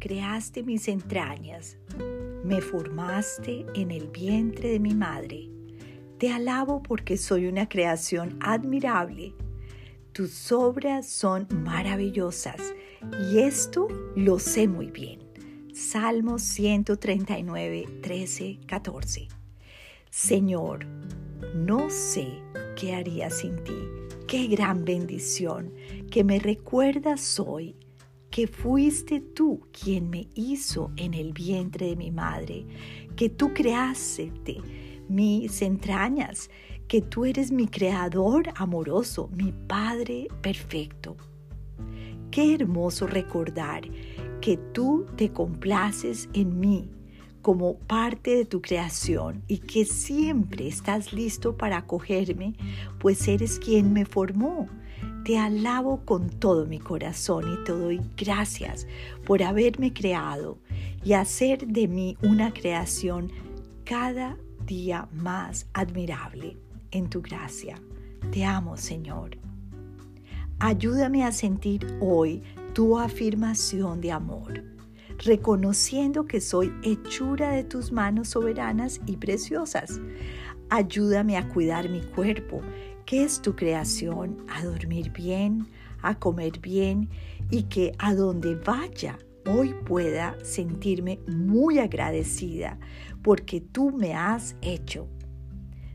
creaste mis entrañas, me formaste en el vientre de mi madre. Te alabo porque soy una creación admirable. Tus obras son maravillosas y esto lo sé muy bien. Salmos 139, 13, 14. Señor, no sé qué haría sin ti. Qué gran bendición que me recuerdas hoy que fuiste tú quien me hizo en el vientre de mi madre, que tú creaste mis entrañas, que tú eres mi creador amoroso, mi Padre perfecto. Qué hermoso recordar que tú te complaces en mí como parte de tu creación y que siempre estás listo para acogerme, pues eres quien me formó. Te alabo con todo mi corazón y te doy gracias por haberme creado y hacer de mí una creación cada día más admirable en tu gracia. Te amo, Señor. Ayúdame a sentir hoy tu afirmación de amor, reconociendo que soy hechura de tus manos soberanas y preciosas. Ayúdame a cuidar mi cuerpo, que es tu creación, a dormir bien, a comer bien y que a donde vaya hoy pueda sentirme muy agradecida porque tú me has hecho.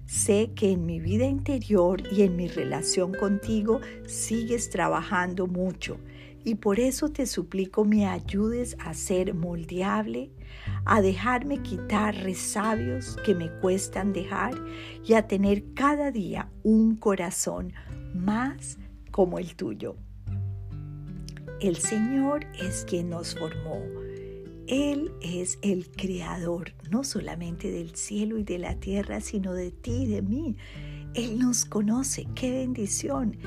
Sé que en mi vida interior y en mi relación contigo sigues trabajando mucho y por eso te suplico me ayudes a ser moldeable, a dejarme quitar resabios que me cuestan dejar y a tener cada día un corazón más como el tuyo. El Señor es quien nos formó él es el creador, no solamente del cielo y de la tierra, sino de ti y de mí. Él nos conoce, qué bendición,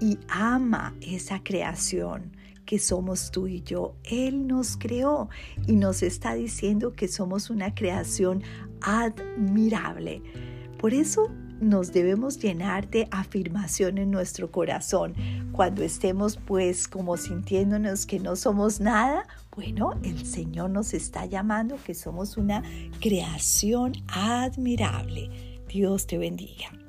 y ama esa creación que somos tú y yo. Él nos creó y nos está diciendo que somos una creación admirable. Por eso nos debemos llenar de afirmación en nuestro corazón. Cuando estemos pues como sintiéndonos que no somos nada, bueno, el Señor nos está llamando que somos una creación admirable. Dios te bendiga.